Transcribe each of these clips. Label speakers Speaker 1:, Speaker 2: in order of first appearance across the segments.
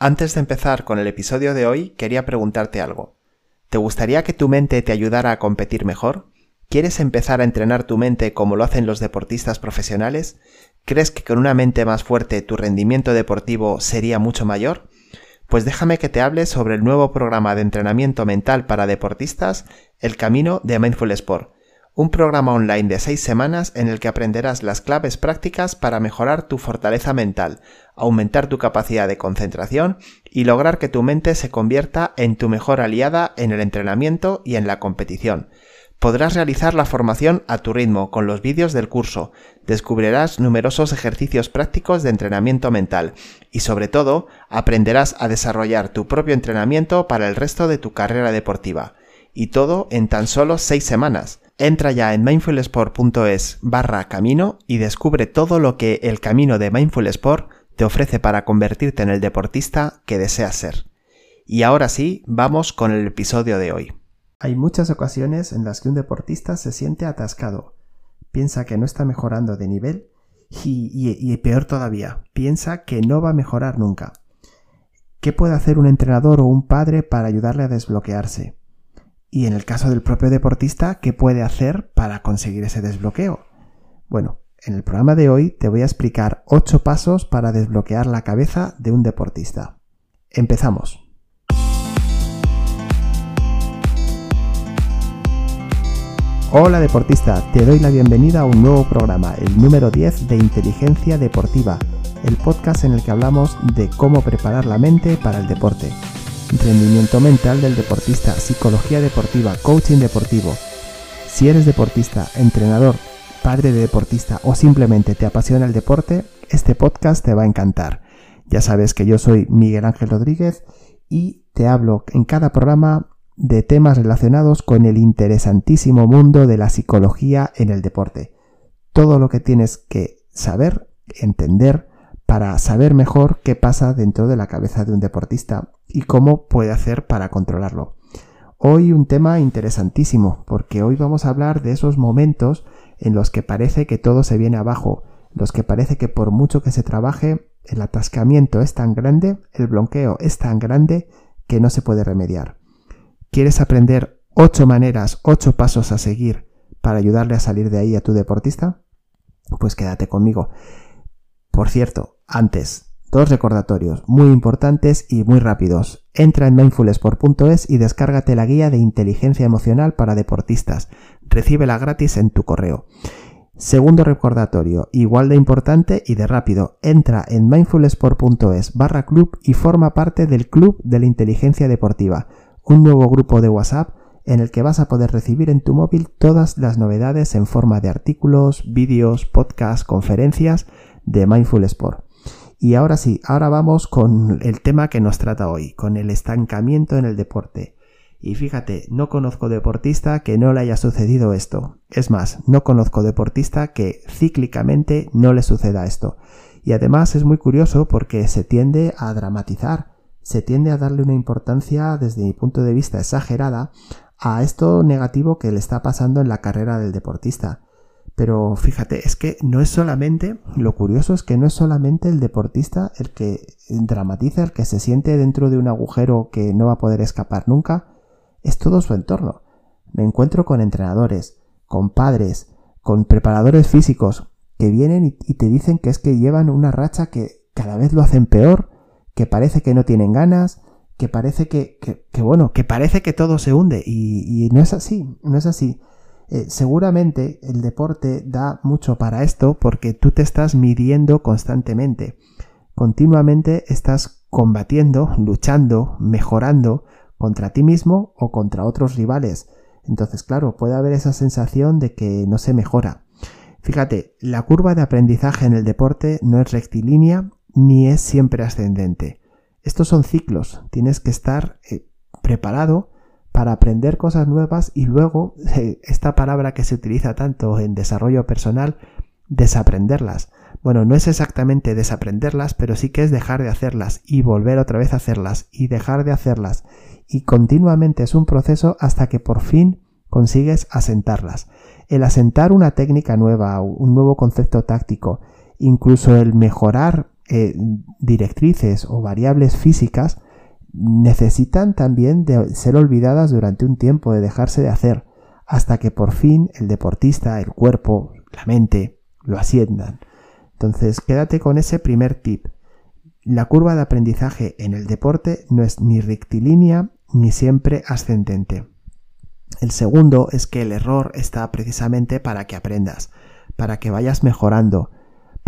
Speaker 1: Antes de empezar con el episodio de hoy, quería preguntarte algo. ¿Te gustaría que tu mente te ayudara a competir mejor? ¿Quieres empezar a entrenar tu mente como lo hacen los deportistas profesionales? ¿Crees que con una mente más fuerte tu rendimiento deportivo sería mucho mayor? Pues déjame que te hable sobre el nuevo programa de entrenamiento mental para deportistas, El Camino de Mindful Sport un programa online de seis semanas en el que aprenderás las claves prácticas para mejorar tu fortaleza mental, aumentar tu capacidad de concentración y lograr que tu mente se convierta en tu mejor aliada en el entrenamiento y en la competición. Podrás realizar la formación a tu ritmo con los vídeos del curso, descubrirás numerosos ejercicios prácticos de entrenamiento mental y sobre todo aprenderás a desarrollar tu propio entrenamiento para el resto de tu carrera deportiva. Y todo en tan solo seis semanas. Entra ya en mindfulsport.es barra camino y descubre todo lo que el camino de Mindful Sport te ofrece para convertirte en el deportista que deseas ser. Y ahora sí, vamos con el episodio de hoy. Hay muchas ocasiones en las que un deportista se siente atascado, piensa que no está mejorando de nivel y, y, peor todavía, piensa que no va a mejorar nunca. ¿Qué puede hacer un entrenador o un padre para ayudarle a desbloquearse? Y en el caso del propio deportista, ¿qué puede hacer para conseguir ese desbloqueo? Bueno, en el programa de hoy te voy a explicar 8 pasos para desbloquear la cabeza de un deportista. Empezamos. Hola deportista, te doy la bienvenida a un nuevo programa, el número 10 de Inteligencia Deportiva, el podcast en el que hablamos de cómo preparar la mente para el deporte rendimiento mental del deportista, psicología deportiva, coaching deportivo. Si eres deportista, entrenador, padre de deportista o simplemente te apasiona el deporte, este podcast te va a encantar. Ya sabes que yo soy Miguel Ángel Rodríguez y te hablo en cada programa de temas relacionados con el interesantísimo mundo de la psicología en el deporte. Todo lo que tienes que saber, entender, para saber mejor qué pasa dentro de la cabeza de un deportista y cómo puede hacer para controlarlo. Hoy un tema interesantísimo, porque hoy vamos a hablar de esos momentos en los que parece que todo se viene abajo, los que parece que por mucho que se trabaje, el atascamiento es tan grande, el bloqueo es tan grande que no se puede remediar. ¿Quieres aprender ocho maneras, ocho pasos a seguir para ayudarle a salir de ahí a tu deportista? Pues quédate conmigo. Por cierto, antes, dos recordatorios muy importantes y muy rápidos. Entra en mindfulsport.es y descárgate la guía de inteligencia emocional para deportistas. Recíbela gratis en tu correo. Segundo recordatorio, igual de importante y de rápido, entra en mindfulsport.es barra club y forma parte del Club de la Inteligencia Deportiva, un nuevo grupo de WhatsApp en el que vas a poder recibir en tu móvil todas las novedades en forma de artículos, vídeos, podcasts, conferencias de Mindful Sport. Y ahora sí, ahora vamos con el tema que nos trata hoy, con el estancamiento en el deporte. Y fíjate, no conozco deportista que no le haya sucedido esto. Es más, no conozco deportista que cíclicamente no le suceda esto. Y además es muy curioso porque se tiende a dramatizar, se tiende a darle una importancia desde mi punto de vista exagerada a esto negativo que le está pasando en la carrera del deportista. Pero fíjate, es que no es solamente, lo curioso es que no es solamente el deportista el que dramatiza, el que se siente dentro de un agujero que no va a poder escapar nunca, es todo su entorno. Me encuentro con entrenadores, con padres, con preparadores físicos que vienen y, te dicen que es que llevan una racha que cada vez lo hacen peor, que parece que no tienen ganas, que parece que, que, bueno, que parece que todo se hunde y, y no es así, no es así. Eh, seguramente el deporte da mucho para esto porque tú te estás midiendo constantemente. Continuamente estás combatiendo, luchando, mejorando contra ti mismo o contra otros rivales. Entonces, claro, puede haber esa sensación de que no se mejora. Fíjate, la curva de aprendizaje en el deporte no es rectilínea ni es siempre ascendente. Estos son ciclos. Tienes que estar eh, preparado para aprender cosas nuevas y luego eh, esta palabra que se utiliza tanto en desarrollo personal, desaprenderlas. Bueno, no es exactamente desaprenderlas, pero sí que es dejar de hacerlas y volver otra vez a hacerlas y dejar de hacerlas. Y continuamente es un proceso hasta que por fin consigues asentarlas. El asentar una técnica nueva, un nuevo concepto táctico, incluso el mejorar eh, directrices o variables físicas necesitan también de ser olvidadas durante un tiempo, de dejarse de hacer, hasta que por fin el deportista, el cuerpo, la mente, lo asciendan. Entonces, quédate con ese primer tip. La curva de aprendizaje en el deporte no es ni rectilínea ni siempre ascendente. El segundo es que el error está precisamente para que aprendas, para que vayas mejorando,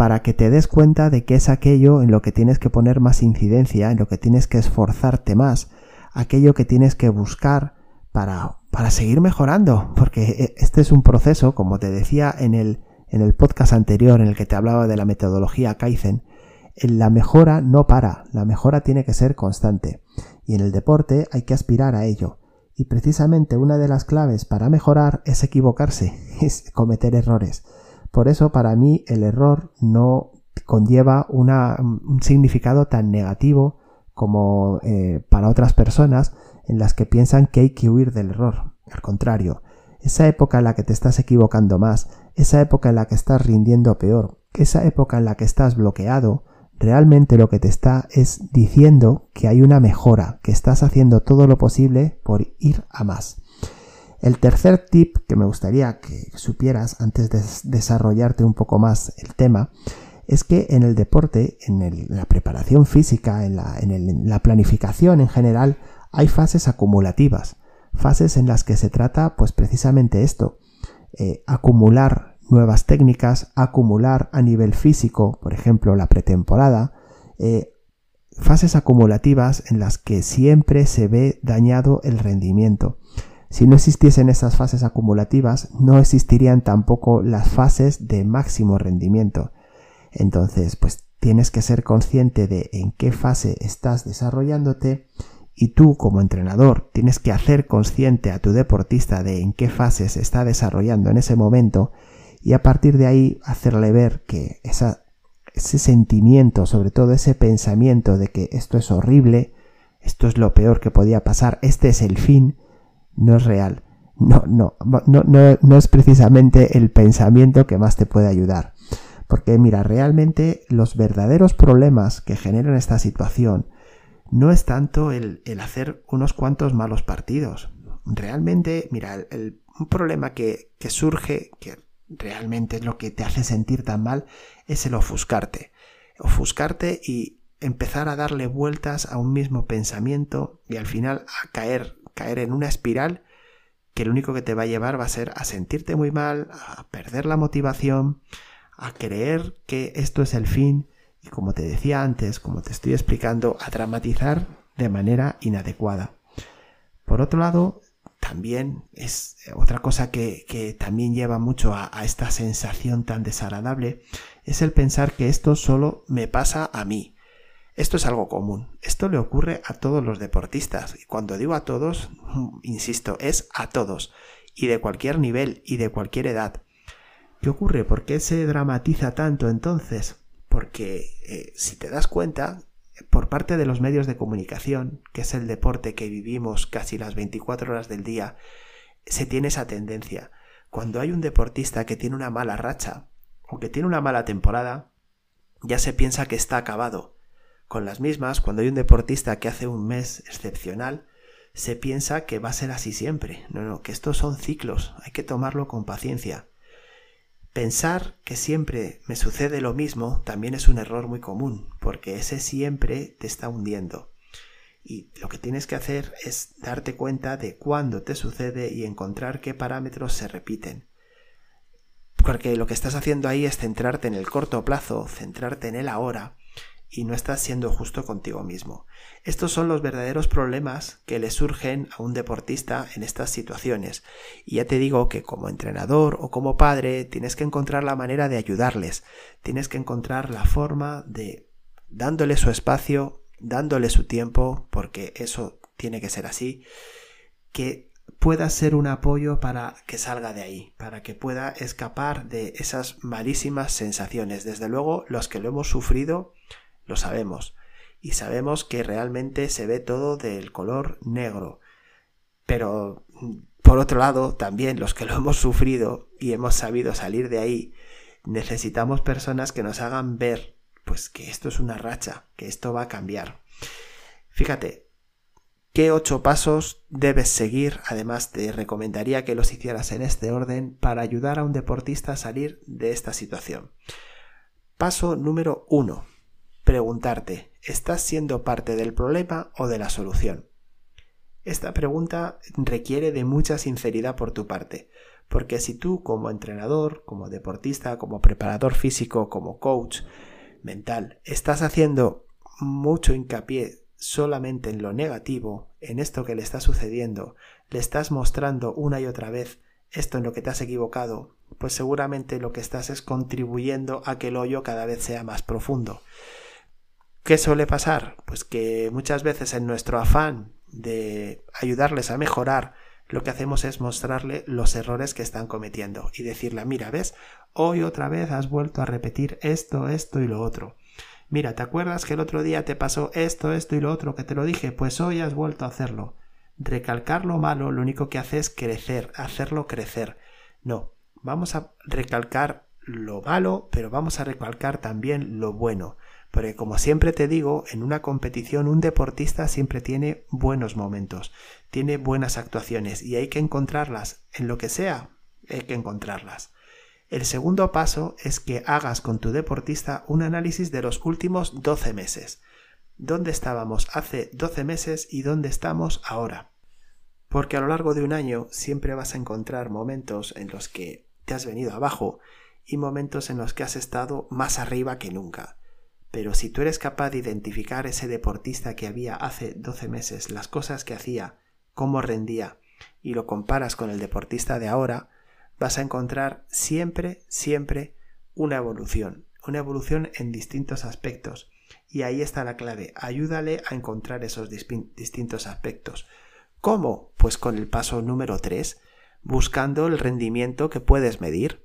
Speaker 1: para que te des cuenta de que es aquello en lo que tienes que poner más incidencia, en lo que tienes que esforzarte más, aquello que tienes que buscar para, para seguir mejorando, porque e, este es un proceso, como te decía en el, en el podcast anterior en el que te hablaba de la metodología Kaizen, la mejora no para, la mejora tiene que ser constante, y en el deporte hay que aspirar a ello. Y precisamente una de las claves para mejorar es equivocarse, es cometer errores. Por eso para mí el error no conlleva un significado tan negativo como eh, para otras personas en las que piensan que hay que huir del error. Al contrario, esa época en la que te estás equivocando más, esa época en la que estás rindiendo peor, esa época en la que estás bloqueado, realmente lo que te está es diciendo que hay una mejora, que estás haciendo todo lo posible por ir a más. El tercer tip que me gustaría que supieras antes de desarrollarte un poco más el tema es que en el deporte, en, la preparación física, en la, planificación en general, hay fases acumulativas, fases en las que se trata pues precisamente esto, eh, acumular nuevas técnicas, acumular a nivel físico, por ejemplo la pretemporada, eh, fases acumulativas en las que siempre se ve dañado el rendimiento. Si no existiesen esas fases acumulativas, no existirían tampoco las fases de máximo rendimiento. Entonces, pues tienes que ser consciente de en qué fase estás desarrollándote y tú como entrenador tienes que hacer consciente a tu deportista de en qué fase se está desarrollando en ese momento y a partir de ahí hacerle ver que ese sentimiento, sobre todo ese pensamiento de que esto es horrible, esto es lo peor que podía pasar, este es el fin, no es real. No, no, no, no, es precisamente el pensamiento que más te puede ayudar. Porque mira, realmente los verdaderos problemas que generan esta situación no es tanto el, hacer unos cuantos malos partidos. Realmente, mira, el, un problema que, que surge, que realmente es lo que te hace sentir tan mal, es el ofuscarte. Ofuscarte y empezar a darle vueltas a un mismo pensamiento y al final a caer caer en una espiral que lo único que te va a llevar va a ser a sentirte muy mal, a perder la motivación, a creer que esto es el fin y como te decía antes, como te estoy explicando, a dramatizar de manera inadecuada. Por otro lado, también es otra cosa que, también lleva mucho a, a, esta sensación tan desagradable, es el pensar que esto solo me pasa a mí, esto es algo común. Esto le ocurre a todos los deportistas. Y cuando digo a todos, insisto, es a todos. Y de cualquier nivel y de cualquier edad. ¿Qué ocurre? ¿Por qué se dramatiza tanto entonces? Porque eh, si te das cuenta, por parte de los medios de comunicación, que es el deporte que vivimos casi las 24 horas del día, se tiene esa tendencia. Cuando hay un deportista que tiene una mala racha o que tiene una mala temporada, ya se piensa que está acabado, con las mismas, cuando hay un deportista que hace un mes excepcional, se piensa que va a ser así siempre. No, no, que estos son ciclos, hay que tomarlo con paciencia. Pensar que siempre me sucede lo mismo también es un error muy común, porque ese siempre te está hundiendo. Y lo que tienes que hacer es darte cuenta de cuándo te sucede y encontrar qué parámetros se repiten. Porque lo que estás haciendo ahí es centrarte en el corto plazo, centrarte en el ahora, y no estás siendo justo contigo mismo. Estos son los verdaderos problemas que le surgen a un deportista en estas situaciones. Y ya te digo que como entrenador o como padre tienes que encontrar la manera de ayudarles, tienes que encontrar la forma de dándole su espacio, dándole su tiempo, porque eso tiene que ser así, que pueda ser un apoyo para que salga de ahí, para que pueda escapar de esas malísimas sensaciones. Desde luego, los que lo hemos sufrido, lo sabemos. Y sabemos que realmente se ve todo del color negro. Pero, por otro lado, también los que lo hemos sufrido y hemos sabido salir de ahí, necesitamos personas que nos hagan ver pues que esto es una racha, que esto va a cambiar. Fíjate, ¿qué ocho pasos debes seguir? Además, te recomendaría que los hicieras en este orden para ayudar a un deportista a salir de esta situación. Paso número uno. Preguntarte, ¿estás siendo parte del problema o de la solución? Esta pregunta requiere de mucha sinceridad por tu parte, porque si tú como entrenador, como deportista, como preparador físico, como coach mental, estás haciendo mucho hincapié solamente en lo negativo, en esto que le está sucediendo, le estás mostrando una y otra vez esto en lo que te has equivocado, pues seguramente lo que estás es contribuyendo a que el hoyo cada vez sea más profundo. ¿Qué suele pasar? Pues que muchas veces en nuestro afán de ayudarles a mejorar, lo que hacemos es mostrarle los errores que están cometiendo y decirle, mira, ves, hoy otra vez has vuelto a repetir esto, esto y lo otro. Mira, ¿te acuerdas que el otro día te pasó esto, esto y lo otro que te lo dije? Pues hoy has vuelto a hacerlo. Recalcar lo malo lo único que hace es crecer, hacerlo crecer. No, vamos a recalcar lo malo, pero vamos a recalcar también lo bueno. Porque como siempre te digo, en una competición un deportista siempre tiene buenos momentos, tiene buenas actuaciones y hay que encontrarlas en lo que sea, hay que encontrarlas. El segundo paso es que hagas con tu deportista un análisis de los últimos 12 meses. ¿Dónde estábamos hace 12 meses y dónde estamos ahora? Porque a lo largo de un año siempre vas a encontrar momentos en los que te has venido abajo y momentos en los que has estado más arriba que nunca. Pero si tú eres capaz de identificar ese deportista que había hace 12 meses, las cosas que hacía, cómo rendía, y lo comparas con el deportista de ahora, vas a encontrar siempre, siempre una evolución, una evolución en distintos aspectos. Y ahí está la clave, ayúdale a encontrar esos distintos aspectos. ¿Cómo? Pues con el paso número 3, buscando el rendimiento que puedes medir.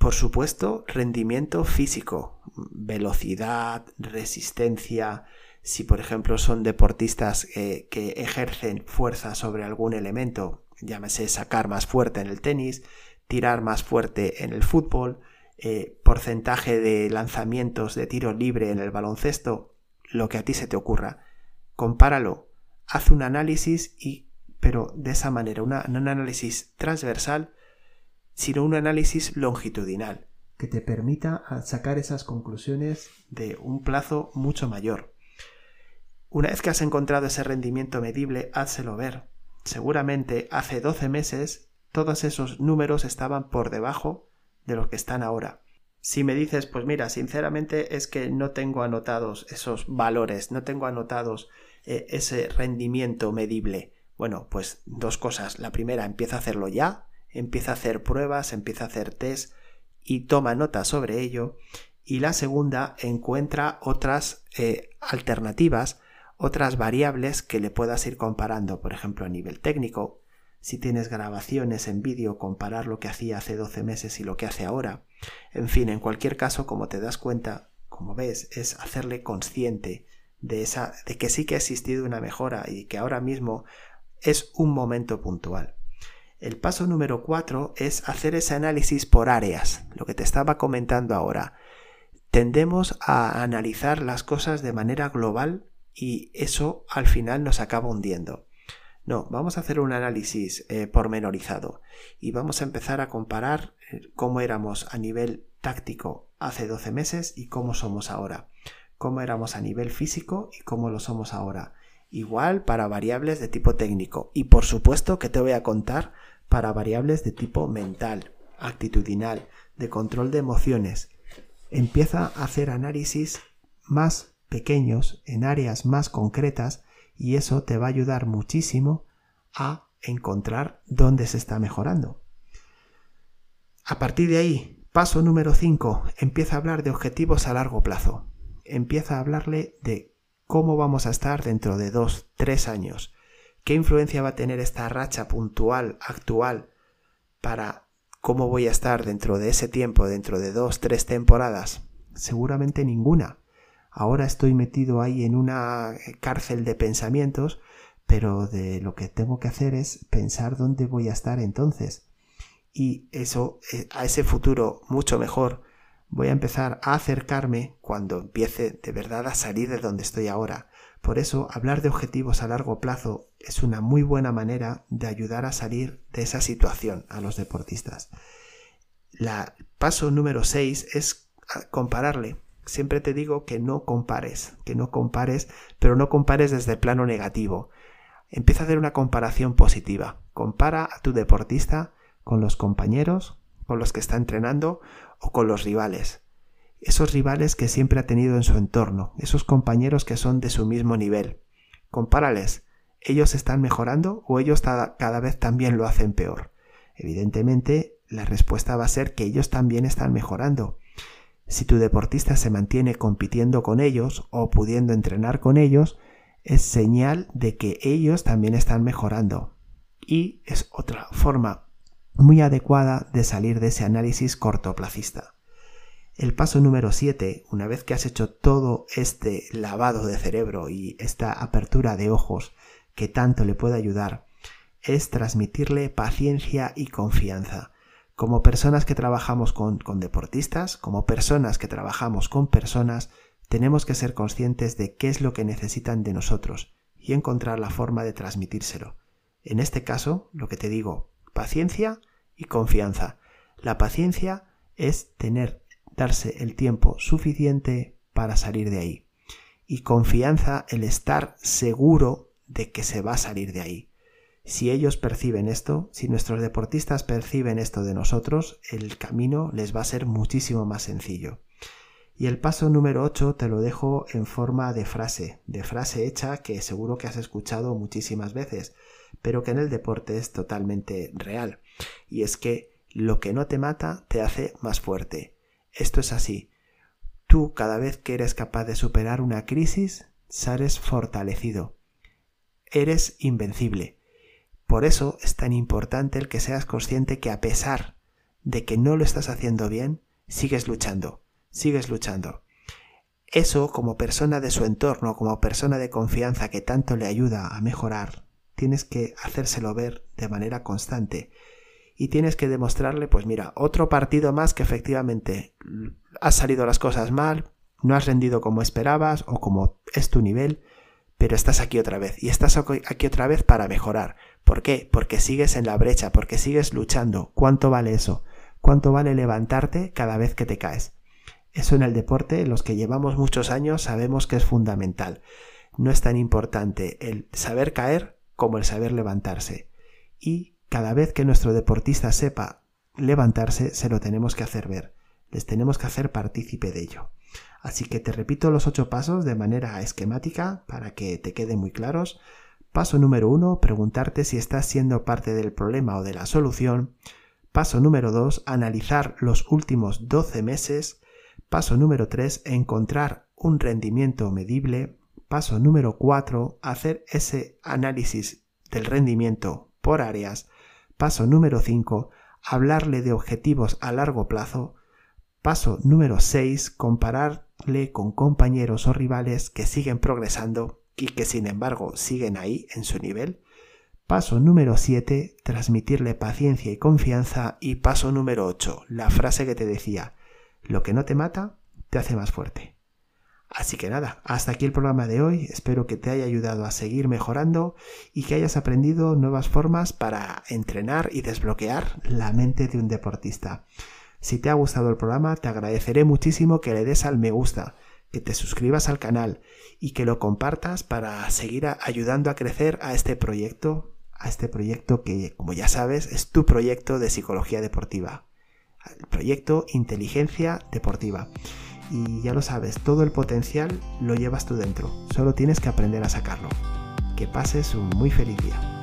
Speaker 1: Por supuesto, rendimiento físico, velocidad, resistencia. Si por ejemplo son deportistas eh, que ejercen fuerza sobre algún elemento, llámese sacar más fuerte en el tenis, tirar más fuerte en el fútbol, eh, porcentaje de lanzamientos de tiro libre en el baloncesto, lo que a ti se te ocurra. Compáralo, haz un análisis y, pero de esa manera, no un análisis transversal sino un análisis longitudinal que te permita sacar esas conclusiones de un plazo mucho mayor. Una vez que has encontrado ese rendimiento medible, házelo ver. Seguramente hace 12 meses todos esos números estaban por debajo de lo que están ahora. Si me dices, pues mira, sinceramente es que no tengo anotados esos valores, no tengo anotados eh, ese rendimiento medible. Bueno, pues dos cosas. La primera, empieza a hacerlo ya, empieza a hacer pruebas, empieza a hacer test y toma nota sobre ello. Y la segunda encuentra otras eh, alternativas, otras variables que le puedas ir comparando, por ejemplo, a nivel técnico. Si tienes grabaciones en vídeo, comparar lo que hacía hace 12 meses y lo que hace ahora. En fin, en cualquier caso, como te das cuenta, como ves, es hacerle consciente de esa de que sí que ha existido una mejora y que ahora mismo es un momento puntual. El paso número 4 es hacer ese análisis por áreas, lo que te estaba comentando ahora. Tendemos a analizar las cosas de manera global y eso al final nos acaba hundiendo. No, vamos a hacer un análisis eh, pormenorizado y vamos a empezar a comparar eh, cómo éramos a nivel táctico hace 12 meses y cómo somos ahora. Cómo éramos a nivel físico y cómo lo somos ahora. Igual para variables de tipo técnico. Y por supuesto que te voy a contar para variables de tipo mental, actitudinal, de control de emociones. Empieza a hacer análisis más pequeños en áreas más concretas y eso te va a ayudar muchísimo a encontrar dónde se está mejorando. A partir de ahí, paso número 5, empieza a hablar de objetivos a largo plazo. Empieza a hablarle de cómo vamos a estar dentro de dos, tres años. ¿Qué influencia va a tener esta racha puntual, actual, para cómo voy a estar dentro de ese tiempo, dentro de dos, tres temporadas? Seguramente ninguna. Ahora estoy metido ahí en una cárcel de pensamientos, pero de lo que tengo que hacer es pensar dónde voy a estar entonces. Y eso, eh, a ese futuro mucho mejor, voy a empezar a acercarme cuando empiece de verdad a salir de donde estoy ahora. Por eso, hablar de objetivos a largo plazo es una muy buena manera de ayudar a salir de esa situación a los deportistas. La paso número 6 es compararle. Siempre te digo que no compares, que no compares, pero no compares desde el plano negativo. Empieza a hacer una comparación positiva. Compara a tu deportista con los compañeros, con los que está entrenando o con los rivales. Esos rivales que siempre ha tenido en su entorno, esos compañeros que son de su mismo nivel. Compárales. ¿Ellos están mejorando o ellos cada vez también lo hacen peor? Evidentemente, la respuesta va a ser que ellos también están mejorando. Si tu deportista se mantiene compitiendo con ellos o pudiendo entrenar con ellos, es señal de que ellos también están mejorando. Y es otra forma muy adecuada de salir de ese análisis cortoplacista. El paso número 7, una vez que has hecho todo este lavado de cerebro y esta apertura de ojos que tanto le puede ayudar, es transmitirle paciencia y confianza. Como personas que trabajamos con, con, deportistas, como personas que trabajamos con personas, tenemos que ser conscientes de qué es lo que necesitan de nosotros y encontrar la forma de transmitírselo. En este caso, lo que te digo, paciencia y confianza. La paciencia es tener, darse el tiempo suficiente para salir de ahí. Y confianza el estar seguro de que se va a salir de ahí. Si ellos perciben esto, si nuestros deportistas perciben esto de nosotros, el camino les va a ser muchísimo más sencillo. Y el paso número 8 te lo dejo en forma de frase, de frase hecha que seguro que has escuchado muchísimas veces, pero que en el deporte es totalmente real y es que lo que no te mata te hace más fuerte. Esto es así. Tú cada vez que eres capaz de superar una crisis, sales fortalecido. Eres invencible. Por eso es tan importante el que seas consciente que a pesar de que no lo estás haciendo bien, sigues luchando, sigues luchando. Eso como persona de su entorno, como persona de confianza que tanto le ayuda a mejorar, tienes que hacérselo ver de manera constante y tienes que demostrarle, pues mira, otro partido más que efectivamente has salido las cosas mal, no has rendido como esperabas o como es tu nivel, pero estás aquí otra vez y estás aquí otra vez para mejorar. ¿Por qué? Porque sigues en la brecha, porque sigues luchando. ¿Cuánto vale eso? ¿Cuánto vale levantarte cada vez que te caes? Eso en el deporte, los que llevamos muchos años sabemos que es fundamental. No es tan importante el saber caer como el saber levantarse. Y cada vez que nuestro deportista sepa levantarse, se lo tenemos que hacer ver. Les tenemos que hacer partícipe de ello. Así que te repito los ocho pasos de manera esquemática para que te queden muy claros. Paso número uno, preguntarte si estás siendo parte del problema o de la solución. Paso número dos, analizar los últimos 12 meses. Paso número tres, encontrar un rendimiento medible. Paso número cuatro, hacer ese análisis del rendimiento por áreas. Paso número 5. Hablarle de objetivos a largo plazo. Paso número 6. Compararle con compañeros o rivales que siguen progresando y que sin embargo siguen ahí en su nivel. Paso número 7. Transmitirle paciencia y confianza. Y paso número 8. La frase que te decía. Lo que no te mata, te hace más fuerte. Así que nada, hasta aquí el programa de hoy. Espero que te haya ayudado a seguir mejorando y que hayas aprendido nuevas formas para entrenar y desbloquear la mente de un deportista. Si te ha gustado el programa, te agradeceré muchísimo que le des al me gusta, que te suscribas al canal y que lo compartas para seguir ayudando a crecer a este proyecto, a este proyecto que, como ya sabes, es tu proyecto de psicología deportiva. El proyecto Inteligencia Deportiva y ya lo sabes, todo el potencial lo llevas tú dentro, solo tienes que aprender a sacarlo. Que pases un muy feliz día.